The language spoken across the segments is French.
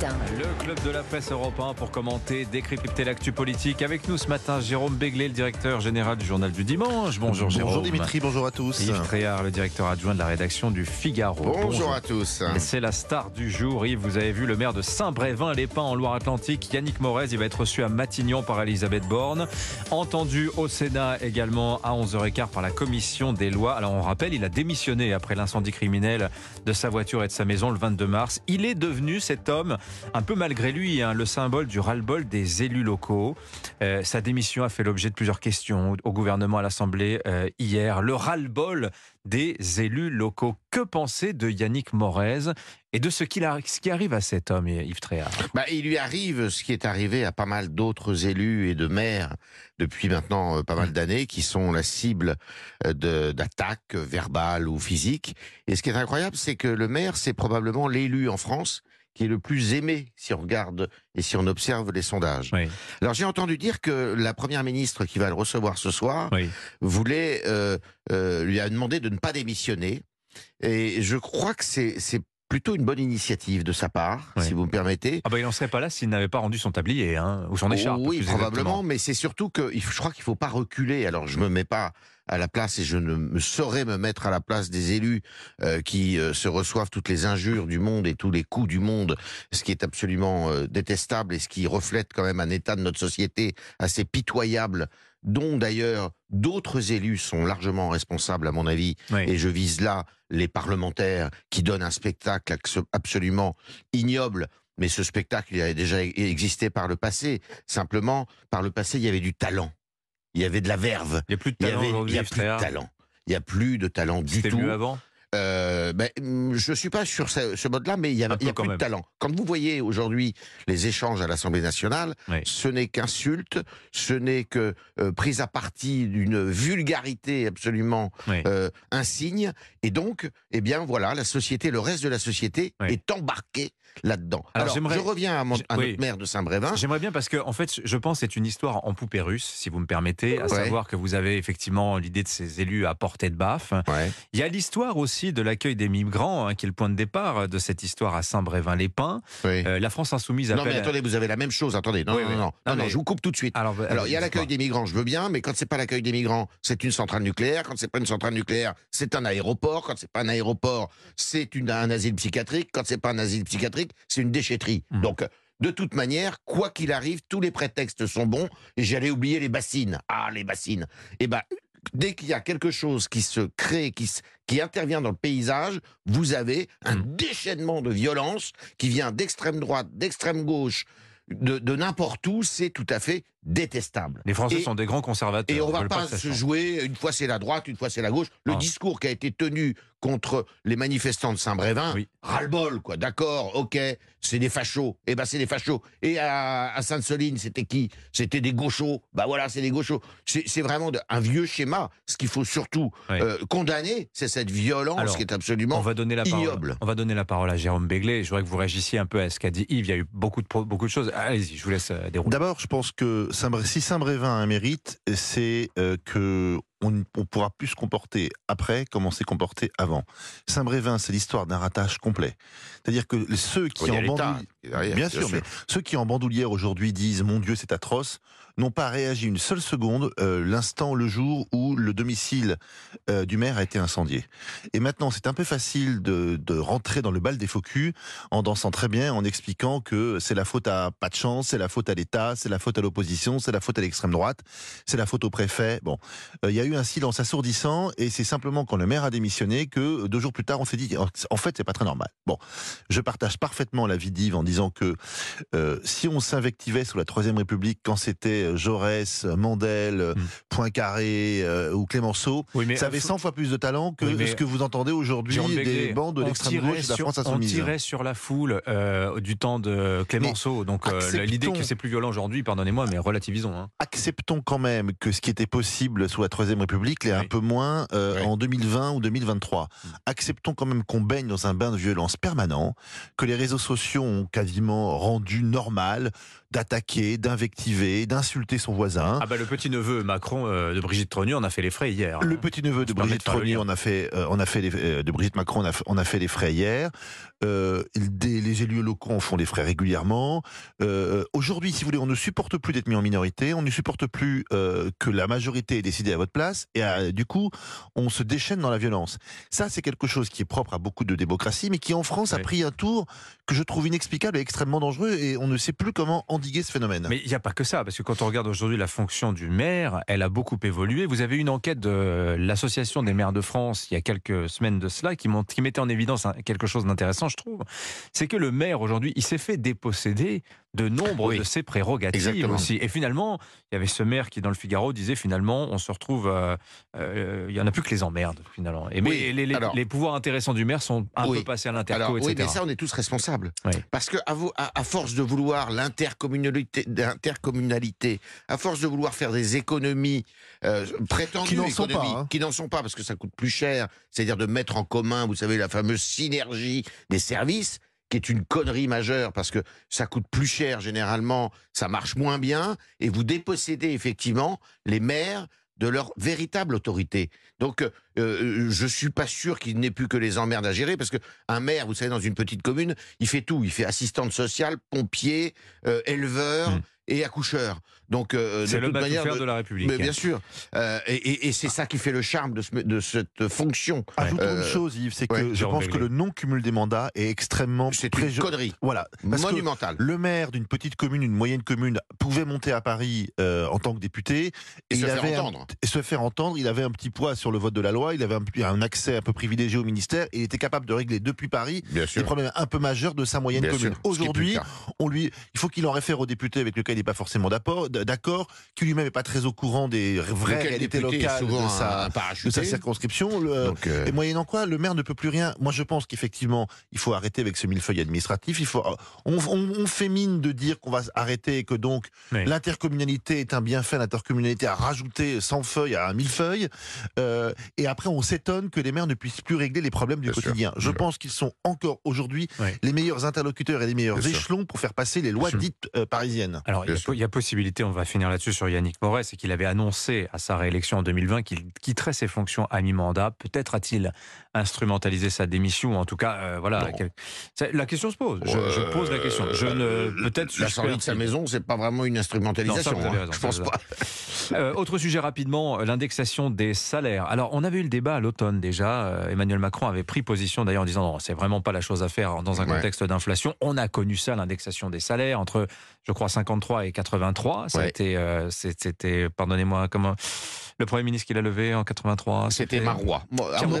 matin. Le club de la presse européen pour commenter, décrypter l'actu politique. Avec nous ce matin, Jérôme Béglé, le directeur général du journal du dimanche. Bonjour Jérôme. Bonjour Dimitri, bonjour à tous. Yves Tréhard, le directeur adjoint de la rédaction du Figaro. Bonjour, à tous. Et C'est la star du jour. Yves, vous avez vu le maire de Saint-Brévin-les-Pins en Loire-Atlantique, Yannick Morez. Il va être reçu à Matignon par Elisabeth Borne. Entendu au Sénat également à 11h15 par la commission des lois. Alors on rappelle, il a démissionné après l'incendie criminel de sa voiture et de sa maison le 22 mars. Il est devenu cet homme, un peu malgré lui, hein, le symbole du ras-le-bol des élus locaux. Euh, sa démission a fait l'objet de plusieurs questions au gouvernement à l'Assemblée euh, hier. Le ras-le-bol des élus locaux. Que penser de Yannick Morez et de ce, qui arrive à cet homme, Yves Tréhard? Bah, il lui arrive ce qui est arrivé à pas mal d'autres élus et de maires depuis maintenant euh, pas mal d'années qui sont la cible d'attaques verbales ou physiques. Et ce qui est incroyable, c'est que le maire, c'est probablement l'élu en France qui est le plus aimé si on regarde et si on observe les sondages. Oui, Alors j'ai entendu dire que la première ministre qui va le recevoir ce soir oui. voulait euh, euh, lui a demandé de ne pas démissionner. Et je crois que c'est c'est plutôt une bonne initiative de sa part, si vous me permettez. Ah bah il n'en serait pas là s'il n'avait pas rendu son tablier hein, ou son écharpe. oui, plus probablement, exactement. mais c'est surtout que je crois qu'il faut pas reculer. Alors je me mets pas à la place et je ne me saurais me mettre à la place des élus euh, qui euh, se reçoivent toutes les injures du monde et tous les coups du monde, ce qui est absolument euh, détestable et ce qui reflète quand même un état de notre société assez pitoyable, dont d'ailleurs d'autres élus sont largement responsables à mon avis. Oui. Et je vise là les parlementaires qui donnent un spectacle abso- absolument ignoble. Mais ce spectacle, il avait déjà e- existé par le passé. Simplement, par le passé, il y avait du talent. Il y avait de la verve. Il n'y a plus de talent il aujourd'hui, y a plus de talent. Il y a plus de talent du tout. mieux avant? Euh, ben, hum, je suis pas sur ce, ce mode-là, mais il y a, il y plus même. de talent. Quand vous voyez aujourd'hui les échanges à l'Assemblée nationale, Oui. ce n'est qu'insulte, ce n'est que euh, prise à partie d'une vulgarité absolument Oui. euh, insigne. Et donc, eh bien voilà, la société, le reste de la société Oui. est embarqué là-dedans. Alors, je reviens à, mon, à oui. notre maire de Saint-Brévin. J'aimerais bien parce que, en fait, je pense que c'est une histoire en poupée russe, si vous me permettez, à Ouais. savoir que vous avez effectivement l'idée de ces élus à portée de baffe. Ouais. Il y a l'histoire aussi de l'accueil des migrants, hein, qui est le point de départ de cette histoire à Saint-Brévin-les-Pins. Oui. Euh, la France Insoumise non, appelle. mais attendez, vous avez la même chose. Attendez, non, Oui, non, non, non, Non, non, non, je vous coupe tout de suite. Alors, Alors, il y a l'accueil dites-moi. des migrants, je veux bien, mais quand c'est pas l'accueil des migrants, c'est une centrale nucléaire. Quand c'est pas une centrale nucléaire, c'est un aéroport. Quand c'est pas un aéroport, c'est un asile psychiatrique. Quand c'est pas un asile psychiatrique, c'est une déchetterie. Mhm. Donc, de toute manière, quoi qu'il arrive, tous les prétextes sont bons. Et j'allais oublier les bassines. Ah, les bassines. Eh ben, dès qu'il y a quelque chose qui se crée, qui, qui intervient dans le paysage, vous avez un Mhm. déchaînement de violence qui vient d'extrême droite, d'extrême gauche, de, de n'importe où. C'est tout à fait détestable. Les Français Et- sont des grands conservateurs. Et on ils va pas se jouer, une fois c'est la droite, une fois c'est la gauche. Le Ah. discours qui a été tenu contre les manifestants de Saint-Brévin, Oui. ras-le-bol, quoi. D'accord, ok, c'est des fachos. Eh ben, c'est des fachos. Et à, à Sainte-Soline, c'était qui? C'était des gauchos. Bah voilà, c'est des gauchos. C'est vraiment de- un vieux schéma. Ce qu'il faut surtout Oui. euh, condamner, c'est cette violence Alors, qui est absolument On va donner la parole. ignoble. On va donner la parole à Jérôme Béglé. Je voudrais que vous réagissiez un peu à ce qu'a dit Yves. Il y a eu beaucoup de beaucoup de choses. Allez-y, je vous laisse euh, dérouler. D'abord, je pense que Saint si Saint-Brévin a un mérite, c'est euh, que on ne on pourra plus se comporter après comme on s'est comporté avant. Saint-Brévin, c'est l'histoire d'un ratage complet. C'est-à-dire que ceux qui y a derrière, bien sûr, mais ceux qui en bandoulière aujourd'hui disent mon Dieu c'est atroce, n'ont pas réagi une seule seconde euh, l'instant, le jour où le domicile euh, du maire a été incendié. Et maintenant, c'est un peu facile de, de rentrer dans le bal des faux culs en dansant très bien, en expliquant que c'est la faute à pas de chance, c'est la faute à l'État, c'est la faute à l'opposition, c'est la faute à l'extrême droite, c'est la faute au préfet. Bon, Euh, il y a eu un silence assourdissant et c'est simplement quand le maire a démissionné que deux jours plus tard, on s'est dit en fait, c'est pas très normal. Bon, je partage parfaitement l'avis d'Yves en disant que euh, si on s'invectivait sous la Troisième République quand c'était euh, Jaurès, Mandel, euh, Mm. Poincaré euh, ou Clémenceau, Oui, mais ça avait 100 fois plus de talent que Oui, ce que vous entendez aujourd'hui des bancs de on l'extrême tirait gauche de la sur- France On insoumise. tirait sur la foule euh, du temps de Clémenceau. Donc l'idée que c'est plus violent aujourd'hui, pardonnez-moi, mais relativisons. hein. Acceptons quand même que ce qui était possible sous la Troisième République l'est un peu moins en 2020 ou 2023. Mm. Acceptons quand même qu'on baigne dans un bain de violence permanent, que les réseaux sociaux ont rendu normal d'attaquer, d'invectiver, d'insulter son voisin. Ah bah le petit neveu Macron euh, de Brigitte Trogneux en a fait les frais hier. Le petit neveu de Brigitte lien. on a fait, euh, on a fait les, euh, de Brigitte Macron, on a, fait- on a fait les frais hier. Des- les élus locaux en font les frais régulièrement. Euh, Aujourd'hui, si vous voulez, on ne supporte plus d'être mis en minorité, on ne supporte plus euh, que la majorité ait décidé à votre place, et du coup, on se déchaîne dans la violence. Ça, c'est quelque chose qui est propre à beaucoup de démocraties, mais qui en France a pris un tour que je trouve inexplicable et extrêmement dangereux, et on ne sait plus comment endiguer ce phénomène. Mais il n'y a pas que ça, parce que quand on regarde aujourd'hui la fonction du maire, elle a beaucoup évolué. Vous avez une enquête de l'Association des maires de France il y a quelques semaines de cela qui, qui mettait en évidence quelque chose d'intéressant, je trouve. C'est que le maire aujourd'hui, il s'est fait déposséder de nombre Oui. de ses prérogatives Exactement. aussi. Et finalement, il y avait ce maire qui, dans le Figaro, disait finalement, on se retrouve, euh, euh, il y en a plus que les emmerdes finalement. Et mais Oui, les, les- alors- les pouvoirs intéressants du maire sont un Oui. peu passés à l'interco, Alors, oui, etc. mais ça, on est tous responsables. Parce que à, vous- à- à force de vouloir l'intercommunalité, l'intercommunalité, à force de vouloir faire des économies euh, prétendues, Qui n'en sont pas, hein. qui n'en sont pas, parce que ça coûte plus cher, c'est-à-dire de mettre en commun, vous savez, la fameuse synergie des services, qui est une connerie majeure, parce que ça coûte plus cher généralement, ça marche moins bien, et vous dépossédez effectivement les maires de leur véritable autorité. Donc, euh, euh, je suis pas sûr qu'il n'ait plus que les emmerdes à gérer, parce que un maire, vous savez, dans une petite commune, il fait tout. Il fait assistante sociale, pompier, euh, éleveur Mm. Et accoucheur. Donc, euh, de C'est le toute manière, de- de la République. mais bien sûr. Euh, et et- et c'est ça qui fait le charme de, ce- de cette fonction. Ajoutons Euh, une chose, Yves, c'est ouais, que je pense que le non-cumul des mandats est extrêmement C'est une connerie Voilà. Parce que monumentale. le maire d'une petite commune, une moyenne commune, pouvait monter à Paris euh, en tant que député Et se il faire avait un- entendre. et se faire entendre. Il avait un petit poids sur le vote de la loi. Il avait un, un accès un peu privilégié au ministère. Et il était capable de régler depuis Paris Bien des sûr. problèmes un peu majeurs de sa moyenne Bien commune. Aujourd'hui, on lui, il faut qu'il en réfère au député avec lequel il n'est pas forcément d'apport- d'accord, qui lui-même n'est pas très au courant des vraies réalités locales souvent de sa, de circonscription. Le- Donc, euh, et moyennant quoi, le maire ne peut plus rien. Moi, je pense qu'effectivement, il faut arrêter avec ce millefeuille administratif. Il faut, on, on- on fait mine de dire qu'on va arrêter et que donc Oui. l'intercommunalité est un bienfait. L'intercommunalité a rajouté 100 feuilles à un millefeuille. Euh, et après, on s'étonne que les maires ne puissent plus régler les problèmes du Bien sûr. quotidien. Je pense qu'ils sont encore aujourd'hui Oui. les meilleurs interlocuteurs et les meilleurs Bien sûr. échelons pour faire passer les lois Bien dites euh, parisiennes. Alors, il y, Bien a, sûr. il y a possibilité, on va finir là-dessus sur Yannick Moret, c'est qu'il avait annoncé à sa réélection en 2020 qu'il quitterait ses fonctions à mi-mandat. Peut-être a-t-il instrumentalisé sa démission, ou en tout cas, euh, voilà. Quel- La question se pose. Je, je Euh, pose la question. Je ne, peut-être La sortie de sa maison, c'est pas vraiment une instrumentalisation. Non, ça, hein. raison, Je pense pas. Euh, autre sujet rapidement, euh, l'indexation des salaires. Alors, on avait eu le débat à l'automne déjà. Euh, Emmanuel Macron avait pris position d'ailleurs en disant non, c'est vraiment pas la chose à faire dans un Ouais. contexte d'inflation. On a connu ça, l'indexation des salaires entre, je crois, 53 et 83. Ça a Ouais. euh, c'était, pardonnez-moi, comment le premier ministre qui l'a levé en 83 C'était Marois.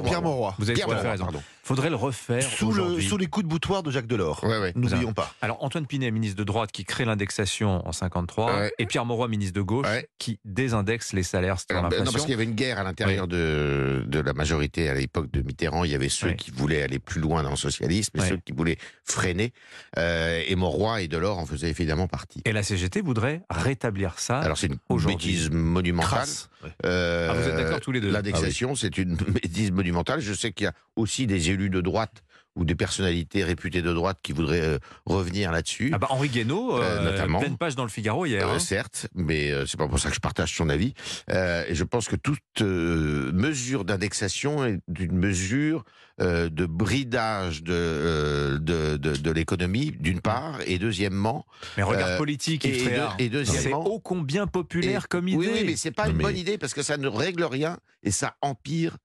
Pierre Mauroy. Vous avez Pierre tout à fait raison. pardon. Faudrait le refaire Sous, le, aujourd'hui. sous les coups de boutoir de Jacques Delors. Ouais, ouais. N'oublions pas. Alors Antoine Pinet, ministre de droite, qui crée l'indexation en 53, Ouais. et Pierre Mauroy, ministre de gauche, qui désindexe les salaires ben, non, l'inflation. parce qu'il y avait une guerre à l'intérieur de, de la majorité à l'époque de Mitterrand. Il y avait ceux Oui. qui voulaient aller plus loin dans le socialisme et Oui. ceux qui voulaient freiner. Euh, et Mauroy et Delors en faisaient évidemment partie. Et la CGT voudrait rétablir ça. Alors c'est une bêtise monumentale. Crasse. Euh, Ah, vous êtes d'accord tous les deux. L'indexation, c'est une bêtise monumentale. Je sais qu'il y a aussi des élus de droite ou des personnalités réputées de droite qui voudraient euh, revenir là-dessus. Ah bah Henri Guénaud, Euh, euh, notamment. pleine page dans le Figaro hier. Euh, hein. certes, mais euh, c'est pas pour ça que je partage son avis. Euh, et je pense que toute euh, mesure d'indexation est une mesure euh, de bridage de, euh, de, de, de l'économie, d'une part, et deuxièmement, Mais regarde Euh, politique, et deux- Tréhard. et deuxièmement- c'est ô combien populaire Et- comme idée. oui, oui, mais c'est pas Non, une mais- bonne idée parce que ça ne règle rien et ça empire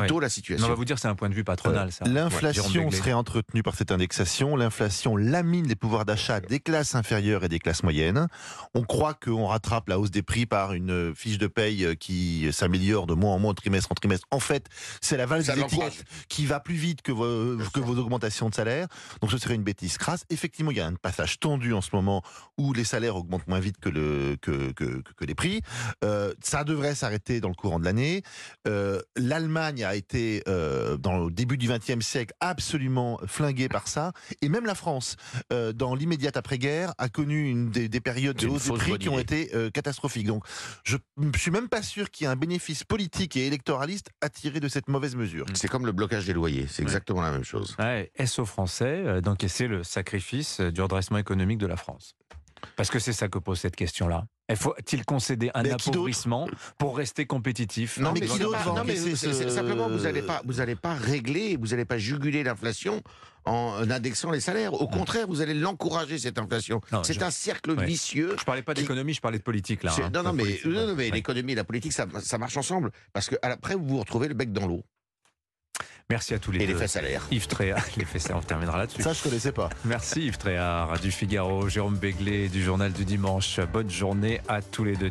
plutôt la situation. on va vous dire, c'est un point de vue patronal. Euh, L'inflation serait entretenue par cette indexation. L'inflation lamine les pouvoirs d'achat des classes inférieures et des classes moyennes. On croit qu'on rattrape la hausse des prix par une fiche de paye qui s'améliore de mois en mois, de trimestre en trimestre. En fait, c'est la valse des étiquettes qui va plus vite que vos, que vos augmentations de salaire. Donc ce serait une bêtise crasse. Effectivement, il y a un passage tendu en ce moment où les salaires augmentent moins vite que, le, que, que, que- que les prix. Euh, ça devrait s'arrêter dans le courant de l'année. Euh, L'Allemagne a été, euh, dans le début du XXe siècle, absolument flinguée par ça. Et même la France, euh, dans l'immédiate après-guerre, a connu une des, des périodes de hausse des prix qui ont été euh, catastrophiques. Donc, je ne suis même pas sûr qu'il y ait un bénéfice politique et électoraliste à tirer de cette mauvaise mesure. C'est comme le blocage des loyers, c'est Ouais. exactement la même chose. Ouais, est-ce aux Français d'encaisser le sacrifice du redressement économique de la France Parce que c'est ça que pose cette question-là. Il Faut-il concéder un Mais appauvrissement pour rester compétitif Non, mais mais qui c'est d'autre ce- simplement vous n'allez pas, vous allez pas régler, vous n'allez pas juguler l'inflation en indexant les salaires. Au contraire, vous allez l'encourager cette inflation. C'est je- un cercle Ouais. vicieux. Je parlais pas Qui- d'économie, je parlais de politique là. C'est- hein. non, non, mais, politique, non, non, mais ouais. l'économie et la politique, ça, ça marche ensemble. Parce que après, vous vous retrouvez le bec dans l'eau. Merci à tous les Et deux. l'effet salaire. Yves Tréhard, l'effet ça, on terminera là-dessus. Ça, je connaissais pas. Merci Yves Tréhard du Figaro, Jérôme Béglé du Journal du Dimanche. Bonne journée à tous les deux.